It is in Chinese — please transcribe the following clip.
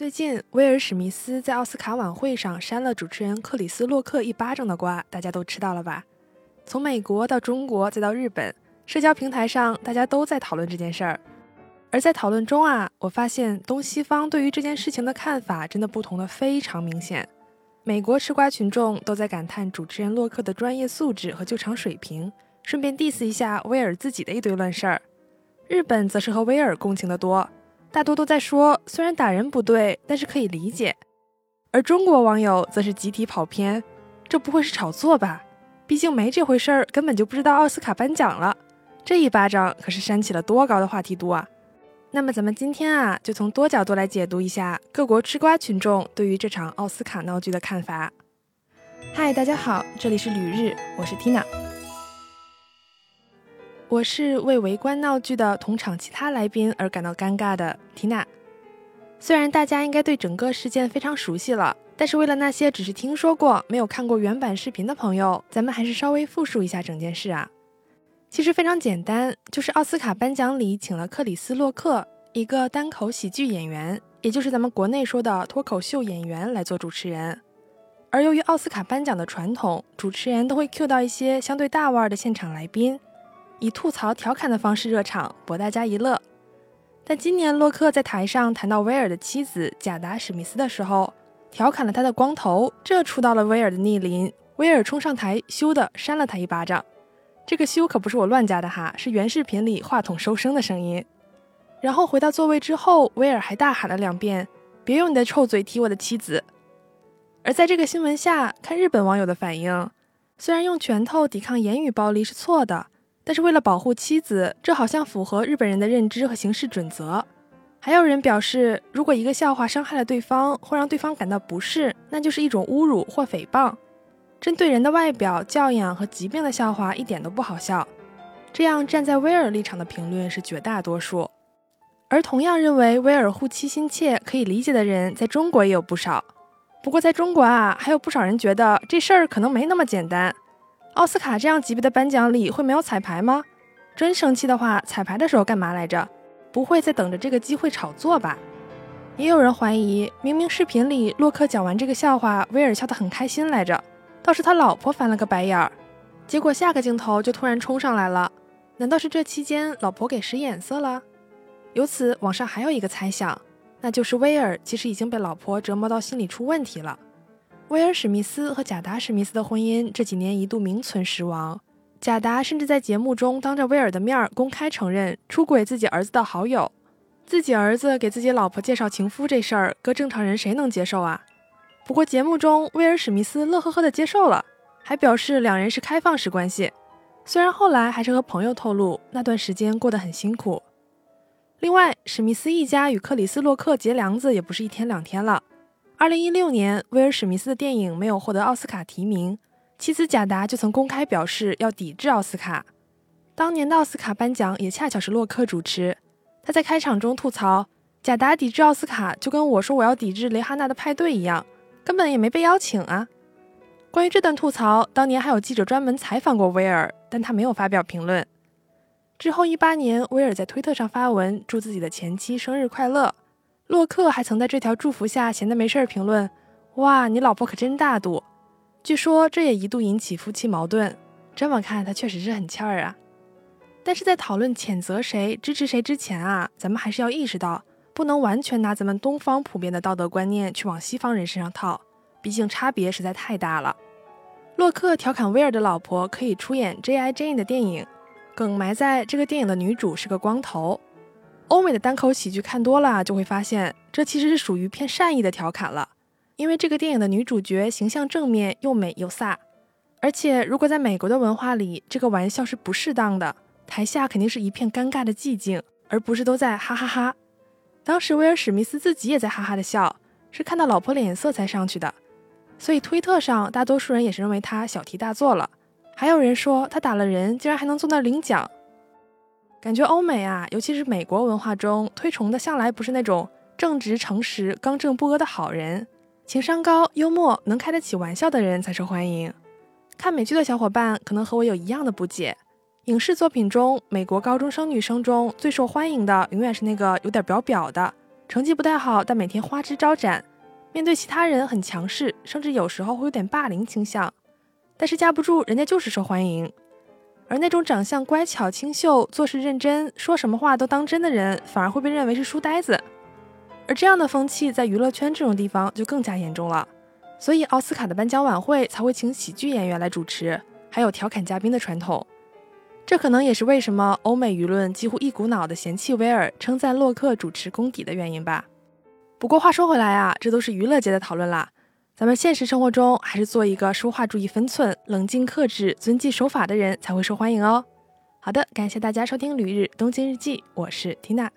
最近，威尔史密斯在奥斯卡晚会上扇了主持人克里斯洛克一巴掌的瓜，大家都吃到了吧？从美国到中国再到日本，社交平台上大家都在讨论这件事儿。而在讨论中啊，我发现东西方对于这件事情的看法真的不同的非常明显。美国吃瓜群众都在感叹主持人洛克的专业素质和救场水平，顺便 diss 一下威尔自己的一堆乱事儿。日本则是和威尔共情的多。大多都在说，虽然打人不对，但是可以理解。而中国网友则是集体跑偏，这不会是炒作吧？毕竟没这回事儿，根本就不知道奥斯卡颁奖了。这一巴掌可是扇起了多高的话题度啊！那么咱们今天啊，就从多角度来解读一下各国吃瓜群众对于这场奥斯卡闹剧的看法。嗨，大家好，这里是旅日，我是 Tina。我是为围观闹剧的同场其他来宾而感到尴尬的缇娜。虽然大家应该对整个事件非常熟悉了，但是为了那些只是听说过没有看过原版视频的朋友，咱们还是稍微复述一下整件事啊。其实非常简单，就是奥斯卡颁奖礼请了克里斯洛克，一个单口喜剧演员，也就是咱们国内说的脱口秀演员来做主持人。而由于奥斯卡颁奖的传统，主持人都会 cue 到一些相对大腕的现场来宾。以吐槽调侃的方式热场，博大家一乐。但今年洛克在台上谈到威尔的妻子贾达史密斯的时候，调侃了他的光头，这触到了威尔的逆鳞。威尔冲上台，羞的扇了他一巴掌。这个羞可不是我乱加的哈，是原视频里话筒收声的声音。然后回到座位之后，威尔还大喊了两遍：“别用你的臭嘴提我的妻子。”而在这个新闻下，看日本网友的反应，虽然用拳头抵抗言语暴力是错的。但是为了保护妻子，这好像符合日本人的认知和行事准则。还有人表示，如果一个笑话伤害了对方，或让对方感到不适，那就是一种侮辱或诽谤。针对人的外表、教养和疾病的笑话一点都不好笑。这样站在威尔立场的评论是绝大多数。而同样认为威尔护妻心切可以理解的人，在中国也有不少。不过在中国啊，还有不少人觉得这事儿可能没那么简单。奥斯卡这样级别的颁奖礼会没有彩排吗？真生气的话，彩排的时候干嘛来着？不会在等着这个机会炒作吧？也有人怀疑，明明视频里洛克讲完这个笑话，威尔笑得很开心来着，倒是他老婆翻了个白眼儿。结果下个镜头就突然冲上来了，难道是这期间老婆给使眼色了？由此，网上还有一个猜想，那就是威尔其实已经被老婆折磨到心里出问题了。威尔史密斯和贾达史密斯的婚姻这几年一度名存实亡，贾达甚至在节目中当着威尔的面公开承认出轨自己儿子的好友。自己儿子给自己老婆介绍情夫这事儿，搁正常人谁能接受啊？不过节目中威尔史密斯乐呵呵的接受了，还表示两人是开放式关系。虽然后来还是和朋友透露那段时间过得很辛苦。另外，史密斯一家与克里斯洛克结梁子也不是一天两天了。二零一六年，威尔史密斯的电影没有获得奥斯卡提名，妻子贾达就曾公开表示要抵制奥斯卡。当年的奥斯卡颁奖也恰巧是洛克主持，他在开场中吐槽贾达抵制奥斯卡，就跟我说我要抵制雷哈娜的派对一样，根本也没被邀请啊。关于这段吐槽，当年还有记者专门采访过威尔，但他没有发表评论。之后一八年，威尔在推特上发文祝自己的前妻生日快乐。洛克还曾在这条祝福下闲得没事儿评论：“哇，你老婆可真大度。”据说这也一度引起夫妻矛盾。这么看，他确实是很欠儿啊。但是在讨论谴责谁、支持谁之前啊，咱们还是要意识到，不能完全拿咱们东方普遍的道德观念去往西方人身上套，毕竟差别实在太大了。洛克调侃威尔的老婆可以出演 J.I. Jane 的电影，梗埋在这个电影的女主是个光头。欧美的单口喜剧看多了，就会发现这其实是属于偏善意的调侃了。因为这个电影的女主角形象正面，又美又飒。而且如果在美国的文化里，这个玩笑是不适当的，台下肯定是一片尴尬的寂静，而不是都在哈哈哈。当时威尔史密斯自己也在哈哈的笑，是看到老婆脸色才上去的。所以推特上大多数人也是认为他小题大做了。还有人说他打了人，竟然还能坐那领奖。感觉欧美啊，尤其是美国文化中推崇的，向来不是那种正直、诚实、刚正不阿的好人，情商高、幽默、能开得起玩笑的人才受欢迎。看美剧的小伙伴可能和我有一样的不解：影视作品中，美国高中生女生中最受欢迎的，永远是那个有点表表的、成绩不太好，但每天花枝招展，面对其他人很强势，甚至有时候会有点霸凌倾向。但是架不住人家就是受欢迎。而那种长相乖巧清秀、做事认真、说什么话都当真的人，反而会被认为是书呆子。而这样的风气在娱乐圈这种地方就更加严重了。所以奥斯卡的颁奖晚会才会请喜剧演员来主持，还有调侃嘉宾的传统。这可能也是为什么欧美舆论几乎一股脑的嫌弃威尔，称赞洛克主持功底的原因吧。不过话说回来啊，这都是娱乐界的讨论啦。咱们现实生活中还是做一个说话注意分寸、冷静克制、遵纪守法的人才会受欢迎哦。好的，感谢大家收听《旅日东京日记》，我是缇娜。